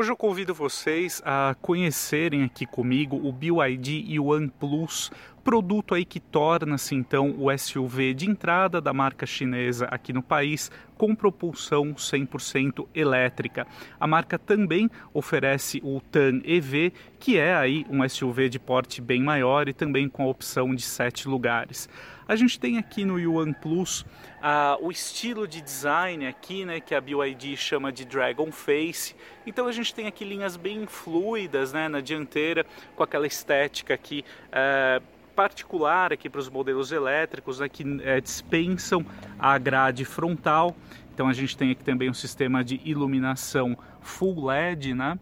Hoje eu convido vocês a conhecerem aqui comigo o BYD Yuan Plus, produto aí que torna-se então o SUV de entrada da marca chinesa aqui no país com propulsão 100% elétrica. A marca também oferece o Tan EV, que é aí um SUV de porte bem maior e também com a opção de sete lugares. A gente tem aqui no Yuan Plus uh, o estilo de design aqui, né, que a BYD chama de Dragon Face. Então a gente tem aqui linhas bem fluidas, né, na dianteira, com aquela estética aqui. Uh, particular aqui para os modelos elétricos né, que é, dispensam a grade frontal. Então a gente tem aqui também um sistema de iluminação full LED, né,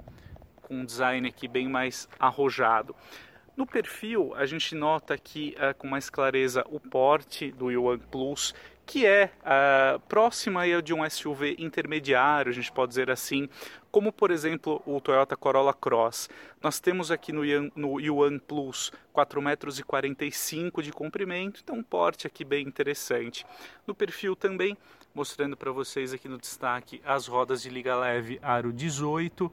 com um design aqui bem mais arrojado. No perfil, a gente nota aqui uh, com mais clareza o porte do Yuan Plus, que é uh, próxima de um SUV intermediário, a gente pode dizer assim, como por exemplo o Toyota Corolla Cross. Nós temos aqui no Yuan, no Yuan Plus 4,45 metros de comprimento, então um porte aqui bem interessante. No perfil também, mostrando para vocês aqui no destaque as rodas de liga leve aro 18,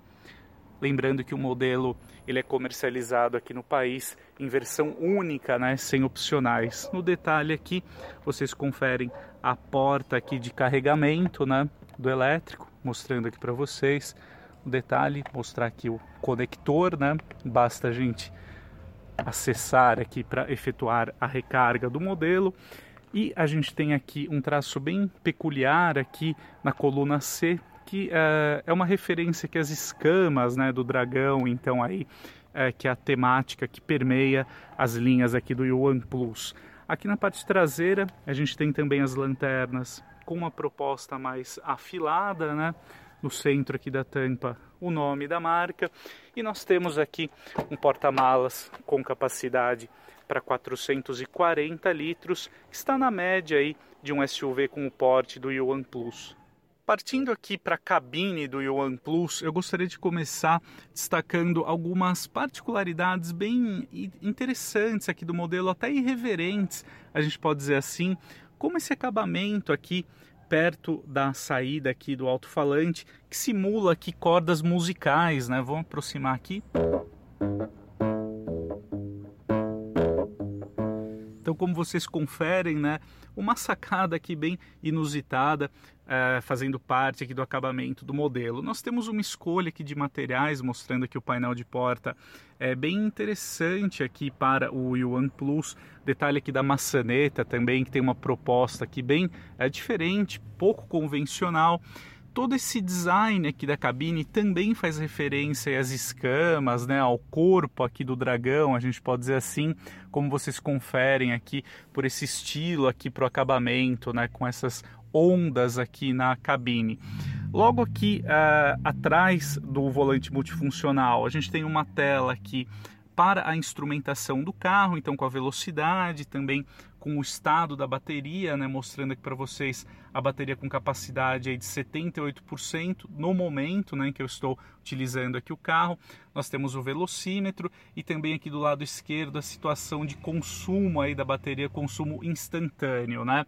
Lembrando que o modelo ele é comercializado aqui no país em versão única, né, sem opcionais. No detalhe aqui, vocês conferem a porta aqui de carregamento, né, do elétrico, mostrando aqui para vocês. O detalhe, mostrar aqui o conector, né? Basta a gente acessar aqui para efetuar a recarga do modelo. E a gente tem aqui um traço bem peculiar aqui na coluna C, que é, é uma referência que as escamas né, do dragão, então aí é, que é a temática que permeia as linhas aqui do Yuan Plus. Aqui na parte traseira a gente tem também as lanternas com uma proposta mais afilada, né? No centro aqui da tampa o nome da marca e nós temos aqui um porta-malas com capacidade para 440 litros, está na média aí de um SUV com o porte do Yuan Plus. Partindo aqui para a cabine do Yuan Plus, eu gostaria de começar destacando algumas particularidades bem interessantes aqui do modelo, até irreverentes, a gente pode dizer assim, como esse acabamento aqui perto da saída aqui do alto-falante, que simula aqui cordas musicais, né? Vamos aproximar aqui. Então, como vocês conferem, né, uma sacada aqui bem inusitada, é, fazendo parte aqui do acabamento do modelo. Nós temos uma escolha aqui de materiais, mostrando aqui o painel de porta, é bem interessante aqui para o Yuan Plus. Detalhe aqui da maçaneta também, que tem uma proposta aqui bem é, diferente, pouco convencional todo esse design aqui da cabine também faz referência às escamas, né, ao corpo aqui do dragão, a gente pode dizer assim, como vocês conferem aqui por esse estilo aqui para o acabamento, né, com essas ondas aqui na cabine. Logo aqui uh, atrás do volante multifuncional, a gente tem uma tela aqui para a instrumentação do carro, então com a velocidade, também com o estado da bateria, né, mostrando aqui para vocês a bateria com capacidade aí de 78% no momento né, em que eu estou utilizando aqui o carro. Nós temos o velocímetro e também aqui do lado esquerdo a situação de consumo aí da bateria, consumo instantâneo, né?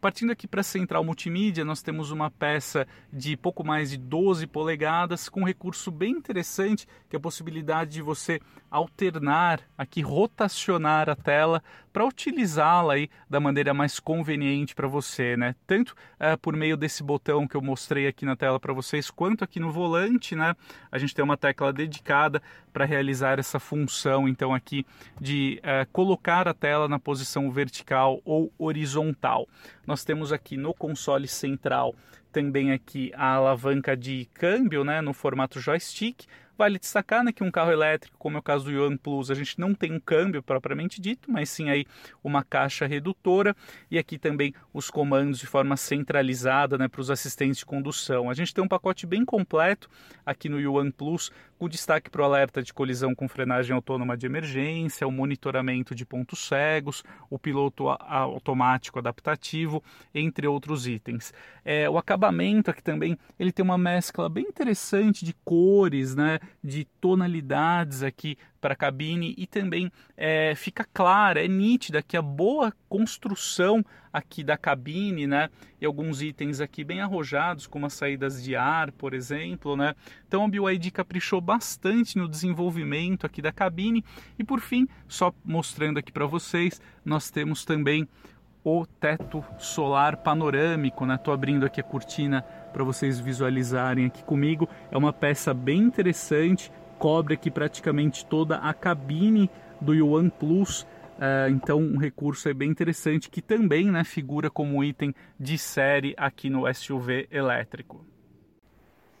Partindo aqui para a central multimídia, nós temos uma peça de pouco mais de 12 polegadas com um recurso bem interessante, que é a possibilidade de você alternar, aqui rotacionar a tela para utilizá-la aí da maneira mais conveniente para você, né? Tanto é, por meio desse botão que eu mostrei aqui na tela para vocês, quanto aqui no volante, né? A gente tem uma tecla dedicada para realizar essa função, então aqui de é, colocar a tela na posição vertical ou horizontal. Nós temos aqui no console central também aqui a alavanca de câmbio, né, no formato joystick, Vale destacar né, que um carro elétrico, como é o caso do Yuan Plus, a gente não tem um câmbio propriamente dito, mas sim aí uma caixa redutora e aqui também os comandos de forma centralizada né, para os assistentes de condução. A gente tem um pacote bem completo aqui no Yuan Plus, com destaque para o alerta de colisão com frenagem autônoma de emergência, o monitoramento de pontos cegos, o piloto automático adaptativo, entre outros itens. É, o acabamento aqui também ele tem uma mescla bem interessante de cores, né? de tonalidades aqui para a cabine e também é, fica clara, é nítida que a boa construção aqui da cabine, né, e alguns itens aqui bem arrojados, como as saídas de ar, por exemplo, né. Então a BYD caprichou bastante no desenvolvimento aqui da cabine e por fim, só mostrando aqui para vocês, nós temos também o teto solar panorâmico, né? Tô abrindo aqui a cortina para vocês visualizarem aqui comigo. É uma peça bem interessante, cobre aqui praticamente toda a cabine do Yuan Plus. Uh, então um recurso é bem interessante que também né, figura como item de série aqui no SUV elétrico.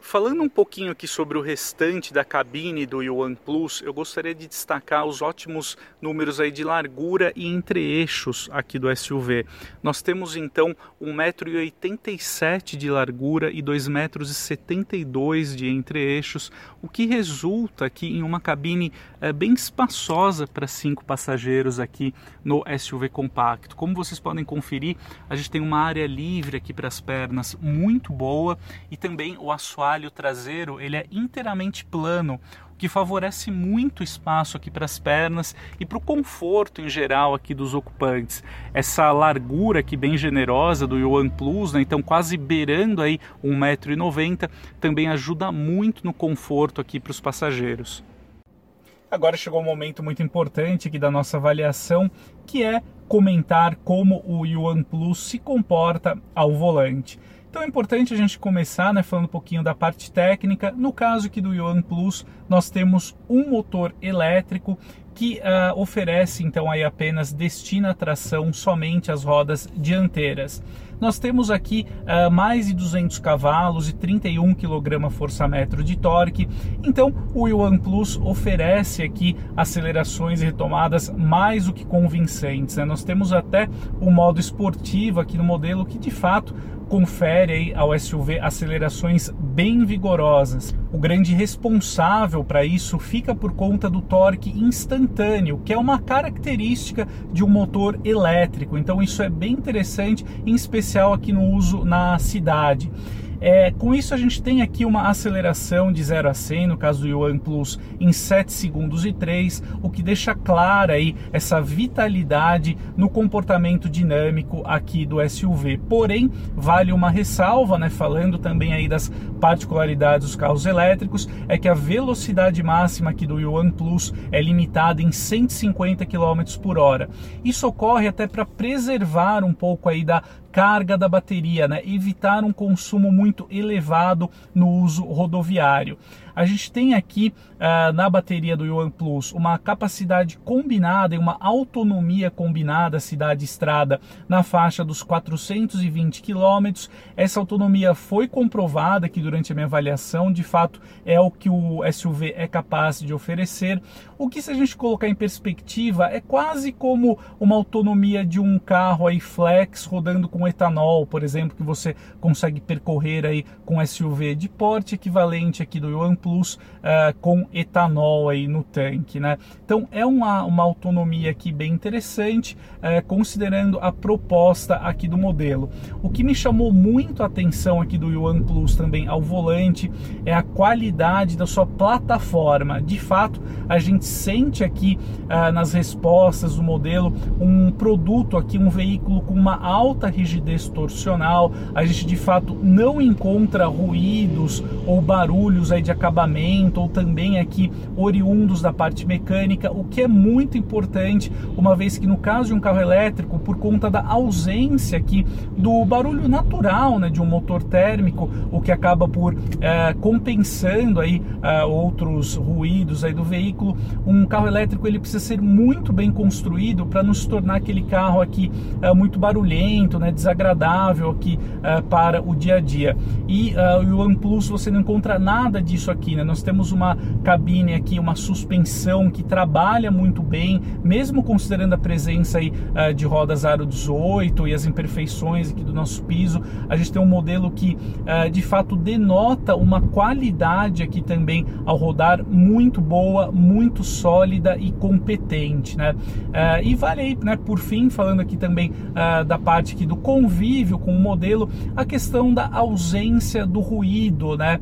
Falando um pouquinho aqui sobre o restante da cabine do Yuan Plus, eu gostaria de destacar os ótimos números aí de largura e entre-eixos aqui do SUV. Nós temos então 1,87m de largura e 2,72m de entre-eixos, o que resulta aqui em uma cabine é, bem espaçosa para cinco passageiros aqui no SUV compacto. Como vocês podem conferir, a gente tem uma área livre aqui para as pernas muito boa e também o assoalho assoalho traseiro ele é inteiramente plano, o que favorece muito espaço aqui para as pernas e para o conforto em geral aqui dos ocupantes. Essa largura aqui bem generosa do Yuan Plus, né, então quase beirando aí 1,90m, também ajuda muito no conforto aqui para os passageiros. Agora chegou um momento muito importante aqui da nossa avaliação, que é comentar como o Yuan Plus se comporta ao volante. Então é importante a gente começar né, falando um pouquinho da parte técnica. No caso aqui do Yuan Plus, nós temos um motor elétrico que uh, oferece então aí apenas destina tração somente às rodas dianteiras. Nós temos aqui uh, mais de 200 cavalos e 31 kgfm de torque. Então, o Yuan Plus oferece aqui acelerações e retomadas mais do que convincentes. Né? Nós temos até o modo esportivo aqui no modelo que de fato confere ao SUV acelerações bem vigorosas. O grande responsável para isso fica por conta do torque instantâneo, que é uma característica de um motor elétrico. Então isso é bem interessante, em especial aqui no uso na cidade. É, com isso a gente tem aqui uma aceleração de 0 a 100, no caso do Yuan Plus, em 7 segundos e 3, o que deixa clara aí essa vitalidade no comportamento dinâmico aqui do SUV. Porém, vale uma ressalva, né, falando também aí das particularidades dos carros elétricos, é que a velocidade máxima aqui do Yuan Plus é limitada em 150 km por hora. Isso ocorre até para preservar um pouco aí da carga da bateria, né? evitar um consumo muito elevado no uso rodoviário. A gente tem aqui uh, na bateria do Yuan Plus uma capacidade combinada e uma autonomia combinada cidade-estrada na faixa dos 420 km. Essa autonomia foi comprovada aqui durante a minha avaliação, de fato é o que o SUV é capaz de oferecer. O que se a gente colocar em perspectiva é quase como uma autonomia de um carro aí flex rodando com etanol, por exemplo, que você consegue percorrer aí com SUV de porte equivalente aqui do Yuan Plus uh, com etanol aí no tanque, né? Então é uma, uma autonomia aqui bem interessante, uh, considerando a proposta aqui do modelo. O que me chamou muito a atenção aqui do Yuan Plus também ao volante é a qualidade da sua plataforma. De fato, a gente sente aqui uh, nas respostas do modelo um produto aqui, um veículo com uma alta rigidez torsional. A gente de fato não encontra ruídos ou barulhos aí de acabamento acabamento ou também aqui oriundos da parte mecânica, o que é muito importante, uma vez que no caso de um carro elétrico, por conta da ausência aqui do barulho natural né, de um motor térmico, o que acaba por é, compensando aí é, outros ruídos aí do veículo, um carro elétrico ele precisa ser muito bem construído para não se tornar aquele carro aqui é, muito barulhento, né, desagradável aqui para o dia a dia. E o OnePlus você não encontra nada disso aqui aqui, né? Nós temos uma cabine aqui, uma suspensão que trabalha muito bem, mesmo considerando a presença aí uh, de rodas aro 18 e as imperfeições aqui do nosso piso, a gente tem um modelo que uh, de fato denota uma qualidade aqui também ao rodar muito boa, muito sólida e competente, né? Uh, e vale aí, né, por fim, falando aqui também da parte aqui do convívio com o modelo, a questão da ausência do ruído, né?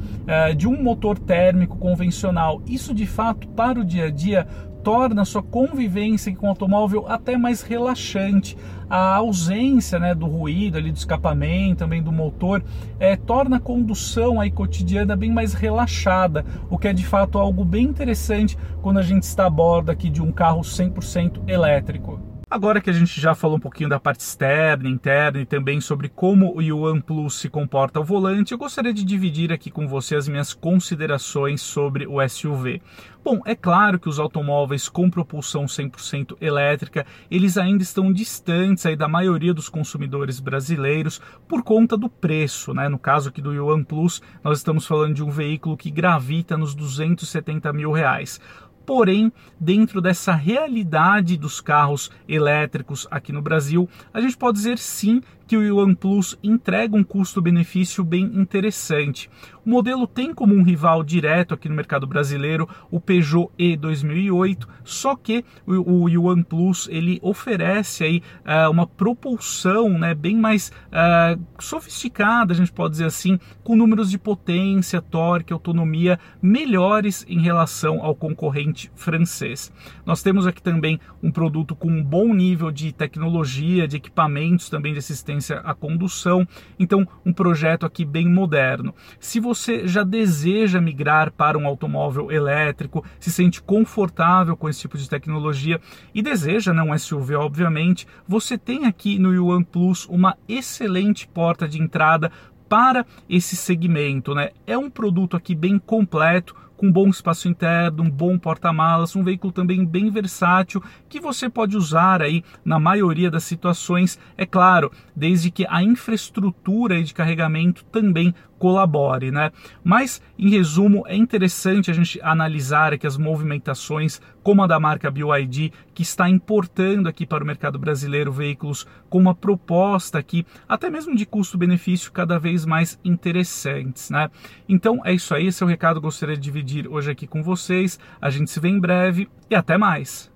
de um motor térmico convencional. Isso de fato para o dia a dia torna a sua convivência com o automóvel até mais relaxante. A ausência né, do ruído ali do escapamento, também do motor, é, torna a condução aí cotidiana bem mais relaxada, o que é de fato algo bem interessante quando a gente está a bordo aqui de um carro 100% elétrico. Agora que a gente já falou um pouquinho da parte externa, interna e também sobre como o Yuan Plus se comporta ao volante, eu gostaria de dividir aqui com você as minhas considerações sobre o SUV. Bom, é claro que os automóveis com propulsão 100% elétrica, eles ainda estão distantes aí da maioria dos consumidores brasileiros por conta do preço, né? No caso aqui do Yuan Plus, nós estamos falando de um veículo que gravita nos 270 mil reais. Porém, dentro dessa realidade dos carros elétricos aqui no Brasil, a gente pode dizer sim que o OnePlus entrega um custo-benefício bem interessante. O modelo tem como um rival direto aqui no mercado brasileiro o Peugeot E 2008, só que o, o OnePlus ele oferece aí uh, uma propulsão né, bem mais uh, sofisticada, a gente pode dizer assim, com números de potência, torque, autonomia melhores em relação ao concorrente francês. Nós temos aqui também um produto com um bom nível de tecnologia, de equipamentos também de assistência assistência à condução. Então, um projeto aqui bem moderno. Se você já deseja migrar para um automóvel elétrico, se sente confortável com esse tipo de tecnologia e deseja né, um SUV, obviamente, você tem aqui no Yuan Plus uma excelente porta de entrada para esse segmento, né? É um produto aqui bem completo, com bom espaço interno, um bom porta-malas, um veículo também bem versátil que você pode usar aí na maioria das situações, é claro, desde que a infraestrutura de carregamento também colabore, né? Mas, em resumo, é interessante a gente analisar aqui as movimentações, como a da marca BYD, que está importando aqui para o mercado brasileiro veículos com uma proposta aqui, até mesmo de custo-benefício cada vez mais interessantes, né? Então, é isso aí, esse é o recado que eu gostaria de dividir hoje aqui com vocês. A gente se vê em breve e até mais!